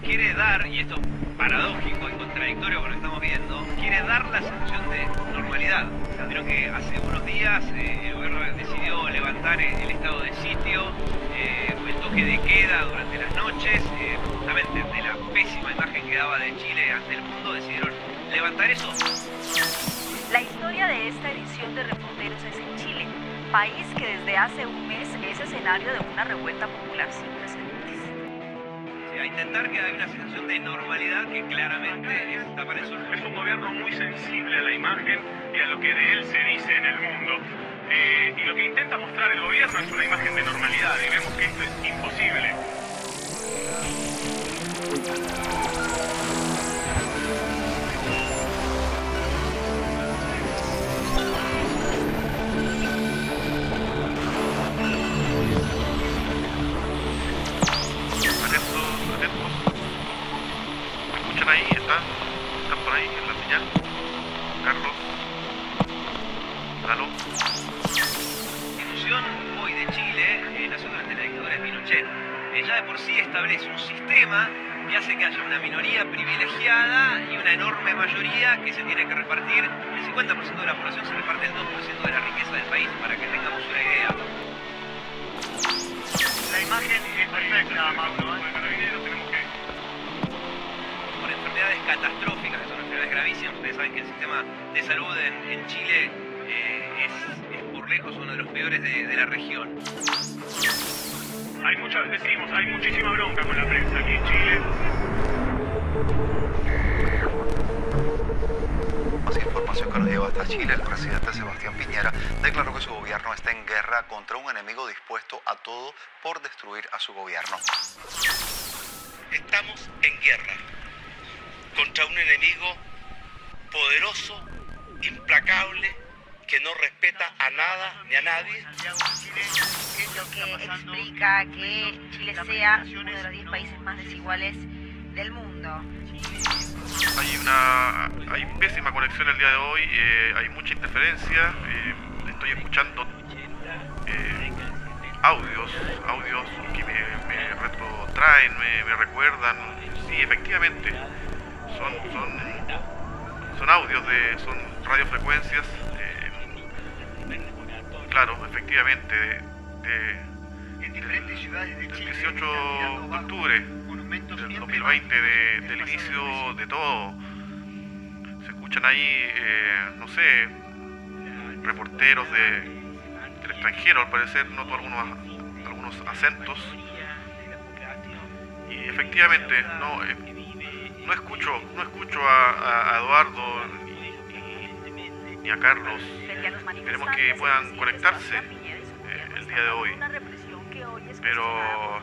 quiere dar, y esto es paradójico y contradictorio con lo que estamos viendo, quiere dar la sensación de normalidad. Creo que hace unos días eh, el gobierno decidió levantar el estado de sitio, eh, el toque de queda durante las noches, eh, justamente de la pésima imagen que daba de Chile ante el mundo, decidieron levantar eso. La historia de esta edición de Reporteros es en Chile, país que desde hace un mes es escenario de una revuelta popular sin precedentes. Intentar que haya una sensación de normalidad que claramente está eso. Es un gobierno muy sensible a la imagen y a lo que de él se dice en el mundo. Eh, y lo que intenta mostrar el gobierno es una imagen de normalidad y vemos que esto es imposible. Imagen es perfecta, Mauro. Tenemos que Por enfermedades catastróficas, que son enfermedades gravísimas. Ustedes saben que el sistema de salud en, en Chile eh, es, es por lejos uno de los peores de, de la región. Hay mucha, decimos, hay muchísima bronca con la prensa aquí en Chile. Más información que nos lleva hasta Chile, el presidente Sebastián Piñera declaró que su gobierno está en guerra contra un enemigo dispuesto a todo por destruir a su gobierno. Estamos en guerra contra un enemigo poderoso, implacable, que no respeta a nada ni a nadie. Lo que explica que Chile sea uno de los 10 países más desiguales del mundo. Hay una hay pésima conexión el día de hoy, eh, hay mucha interferencia, eh, estoy escuchando eh, audios, audios que me, me retrotraen, me, recuerdan, sí, efectivamente, son, son, son audios de, son radiofrecuencias, eh, claro, efectivamente, de, del 18 de octubre del 2020, de- del inicio de todo. Se escuchan ahí, eh, no sé, reporteros de, del extranjero, al parecer, noto algunos, algunos acentos. Y efectivamente, no, eh, no escucho, no escucho a, Eduardo ni, a Carlos. Esperemos que puedan conectarse eh, el día de hoy. Pero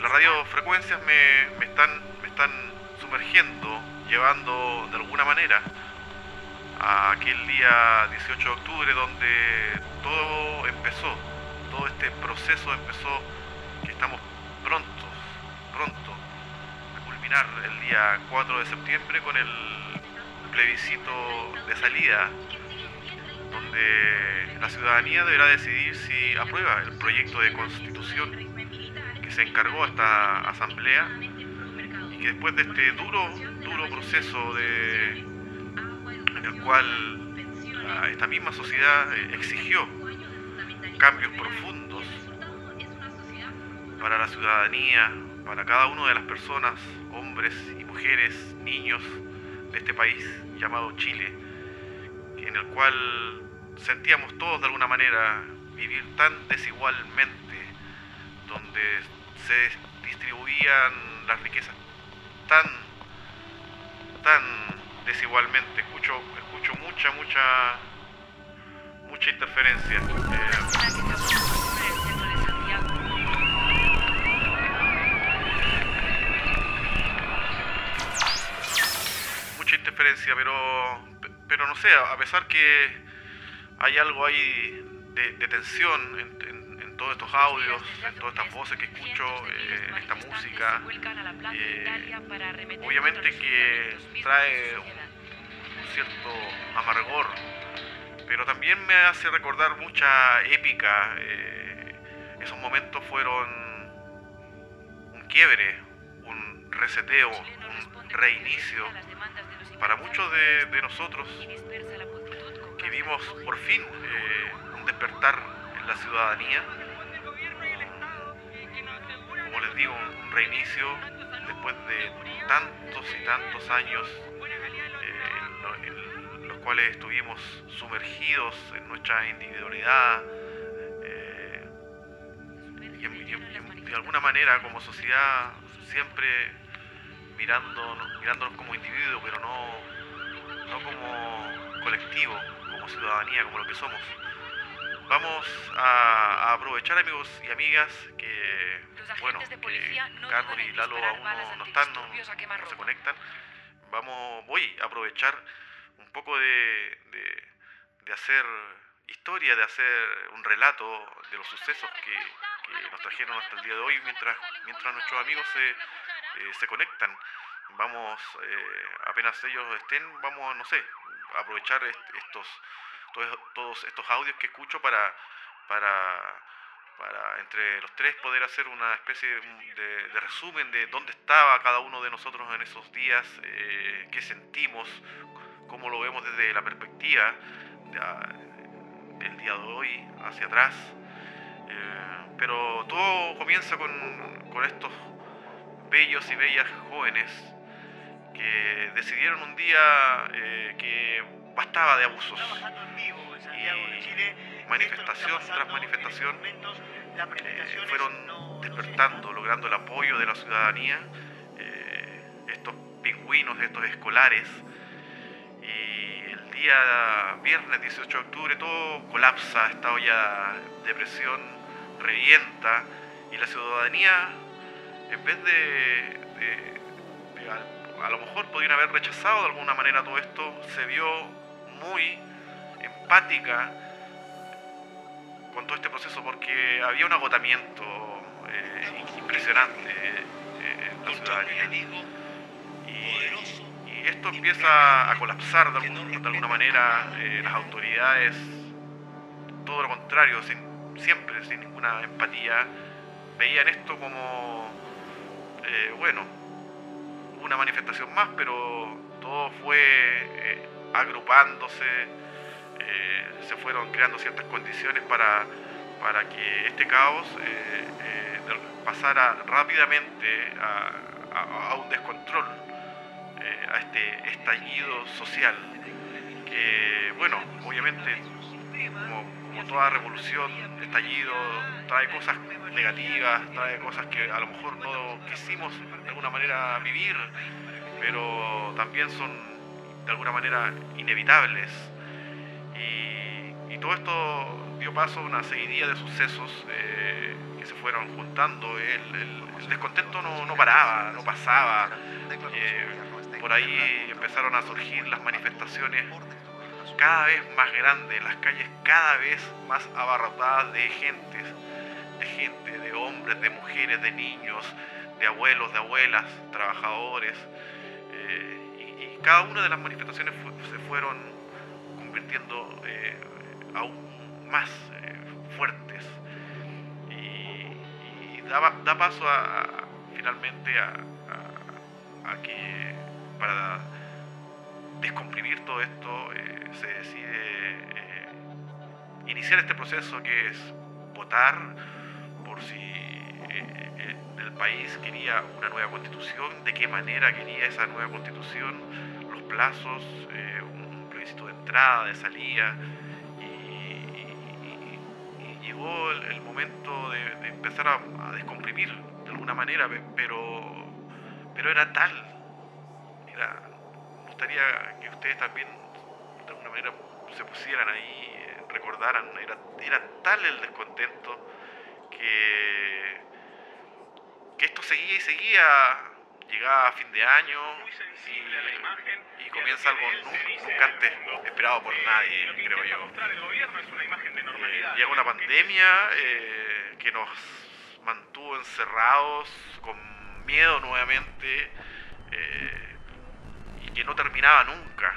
Las radiofrecuencias me, me están, me están sumergiendo, llevando de alguna manera a aquel día 18 de octubre donde todo empezó, todo este proceso empezó, que estamos prontos, pronto a culminar el día 4 de septiembre con el plebiscito de salida, donde la ciudadanía deberá decidir si aprueba el proyecto de constitución se encargó esta asamblea y que después de este duro, duro proceso de, en el cual esta misma sociedad eh, exigió cambios profundos para la ciudadanía, para cada una de las personas, hombres y mujeres, niños de este país llamado Chile, en el cual sentíamos todos de alguna manera vivir tan desigualmente, donde se distribuían las riquezas tan, tan desigualmente. Escucho, escucho mucha, mucha, mucha interferencia. Mucha interferencia, pero, pero no sé, a pesar que hay algo ahí de, de tensión en, en- todos estos audios, en todas estas voces que escucho, eh, en esta música, eh, obviamente que trae un cierto amargor, pero también me hace recordar mucha épica. eh, esos momentos fueron un quiebre, un reseteo, un reinicio para muchos de, nosotros que vimos por fin eh, un despertar en la ciudadanía, les digo, un reinicio después de tantos y tantos años eh, en, los cuales estuvimos sumergidos en nuestra individualidad eh, y, de alguna manera como sociedad siempre mirándonos, mirándonos como individuos, pero no, no como colectivo, como ciudadanía, como lo que somos. Vamos a, aprovechar amigos y amigas que, bueno, que Carlos y Lalo aún no, están, no, se conectan. Vamos, voy a aprovechar un poco de, de, hacer historia, de hacer un relato de los sucesos que, que, nos trajeron hasta el día de hoy mientras, mientras nuestros amigos se, eh, se conectan. Vamos, eh, apenas ellos estén, vamos, no sé, a aprovechar estos, todos, estos audios que escucho para, para, para entre los tres poder hacer una especie de, resumen de dónde estaba cada uno de nosotros en esos días, eh, qué sentimos, cómo lo vemos desde la perspectiva del día de hoy hacia atrás. pero todo comienza con, con estos bellos y bellas jóvenes que decidieron un día eh, que bastaba de abusos. Y manifestación tras manifestación eh, fueron despertando, logrando el apoyo de la ciudadanía, eh, estos pingüinos, estos escolares. Y el día viernes 18 de octubre todo colapsa, esta olla de presión revienta y la ciudadanía en vez de, a, lo mejor podrían haber rechazado de alguna manera todo esto, se vio muy empática con todo este proceso porque había un agotamiento eh, impresionante eh, en la ciudadanía. Y, y, esto empieza a colapsar de, de alguna manera, eh, las autoridades, todo lo contrario, sin, siempre sin ninguna empatía, veían esto como eh, bueno, una manifestación más, pero todo fue eh, agrupándose, se fueron creando ciertas condiciones para, para que este caos pasara rápidamente a, un descontrol, a este estallido social, que bueno, obviamente como toda revolución, estallido, trae cosas negativas, trae cosas que a lo mejor no quisimos de alguna manera vivir, pero también son de alguna manera inevitables. Y, todo esto dio paso a una seguidilla de sucesos eh, que se fueron juntando. El, descontento no, no, paraba, no pasaba. Eh, por ahí empezaron a surgir las manifestaciones cada vez más grandes, las calles cada vez más abarrotadas de gentes, de gente, de hombres, de mujeres, de niños, de abuelos, de abuelas, trabajadores. Eh, y, cada una de las manifestaciones se fueron convirtiendo aún más eh, fuertes. Y, da, paso a, finalmente a, que para descomprimir todo esto, eh, se decide eh, iniciar este proceso que es votar por si el país quería una nueva constitución, de qué manera quería esa nueva constitución, los plazos, un plebiscito de entrada, de salida, el, momento de, empezar a, descomprimir de alguna manera, pero, pero era tal, era gustaría que ustedes también de alguna manera se pusieran ahí, eh, recordaran, era, era tal el descontento que, que esto seguía y seguía, llegaba a fin de año y, comienza algo nunca, antes esperado por nadie, creo yo. Eh, llega una pandemia eh, que nos mantuvo encerrados con miedo nuevamente que no terminaba nunca.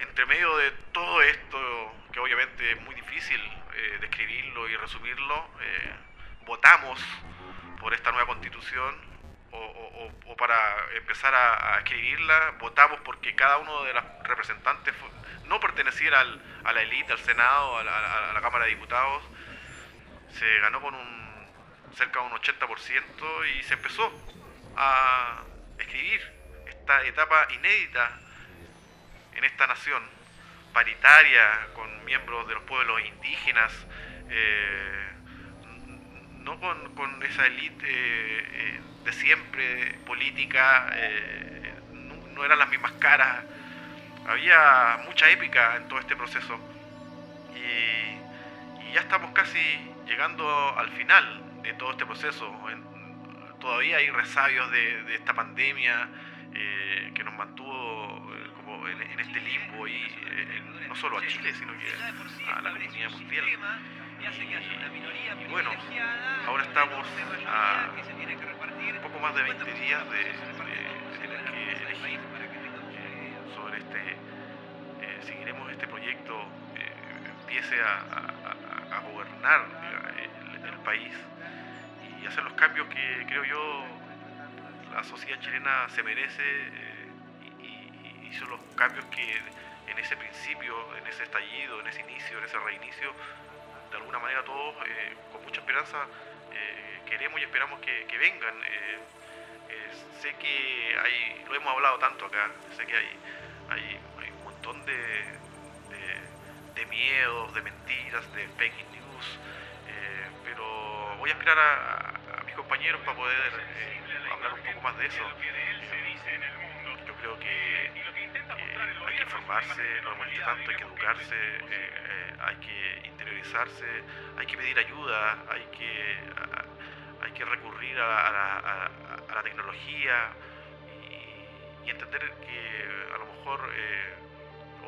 Entre medio de todo esto, que obviamente es muy difícil eh, describirlo y resumirlo, eh, votamos por esta nueva constitución o, para empezar a, escribirla, votamos porque cada uno de los representantes no perteneciera al, a la élite, al Senado, a la, Cámara de Diputados. Se ganó con un cerca de un 80% y se empezó a escribir esta etapa inédita en esta nación, paritaria, con miembros de los pueblos indígenas, eh, no con, con esa élite eh, de siempre política, eh, no, eran las mismas caras, había mucha épica en todo este proceso y, ya estamos casi llegando al final de todo este proceso. todavía hay resabios de, esta pandemia que nos mantuvo como en, este limbo y no solo a Chile, sino que a la comunidad mundial. Y, bueno, ahora estamos a un poco más de 20 días de, tener que elegir eh, sobre este, eh, seguiremos este proyecto, eh, empiece a, gobernar el, país y hacer los cambios que creo yo la sociedad chilena se merece y, y son los cambios que en ese principio, en ese estallido, en ese inicio, en ese reinicio, de alguna manera todos eh, con mucha esperanza eh, queremos y esperamos que, vengan. Eh, sé que hay, lo hemos hablado tanto acá, sé que hay, hay, un montón de, de, miedos, de mentiras, de fake news, pero voy a esperar a, mis compañeros para poder hablar un poco más de eso. yo creo que hay que informarse, no hemos dicho tanto, hay que educarse, hay que interiorizarse, hay que pedir ayuda, hay que, hay que recurrir a, la, tecnología y, entender que a lo mejor, eh,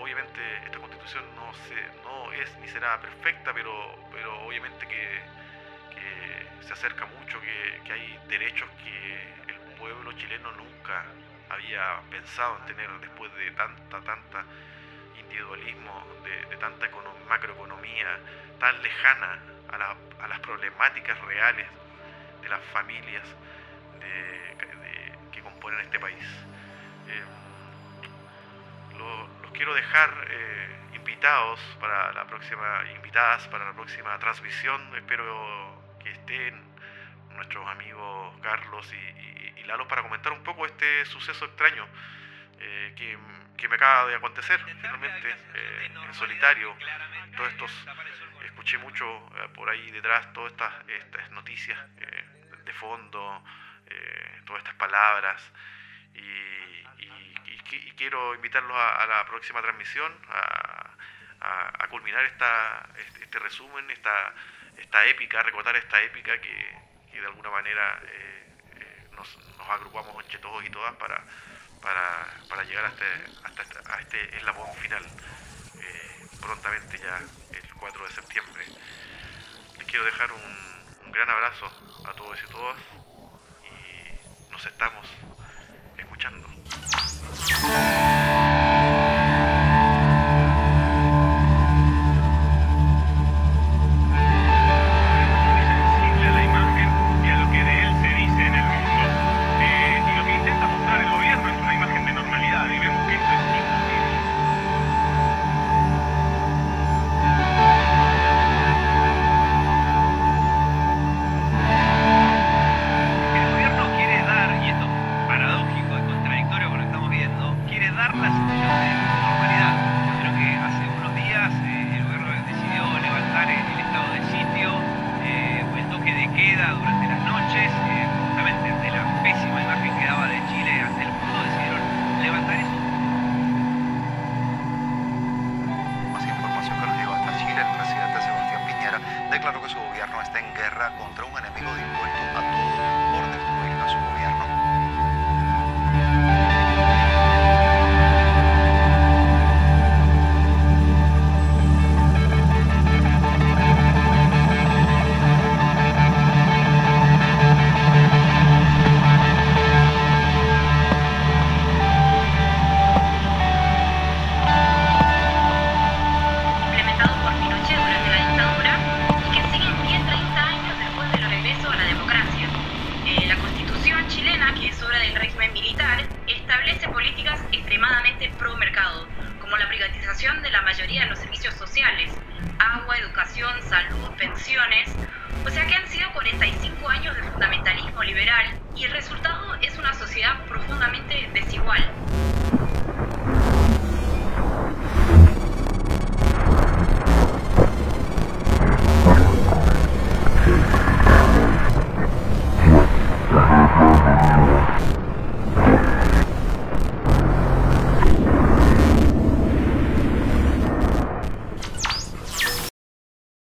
obviamente, esta constitución no, se, no es ni será perfecta, pero, pero obviamente que, se acerca mucho, que hay derechos que el pueblo chileno nunca había pensado en tener después de tanta, tanta individualismo, de, tanta macroeconomía tan lejana a, las problemáticas reales de las familias que componen este país. Eh, los quiero dejar eh, invitados para la próxima, invitadas para la próxima transmisión. Espero que estén nuestros amigos Carlos y, y Lalo para comentar un poco este suceso extraño eh, que, me acaba de acontecer finalmente eh, en solitario. Todos estos, escuché mucho eh, por ahí detrás todas estas, estas noticias de fondo, todas estas palabras. Y, quiero invitarlos a, la próxima transmisión, a, culminar esta, este, este, resumen, esta, esta épica, recordar esta épica que, de alguna manera nos, nos agrupamos entre todos y todas para para, para llegar hasta, hasta, a este eslabón final eh, prontamente ya el 4 de septiembre. Les quiero dejar un, un gran abrazo a todos y todas y nos estamos escuchando. La o sea que han sido 45 años de fundamentalismo liberal y el resultado es una sociedad profundamente desigual.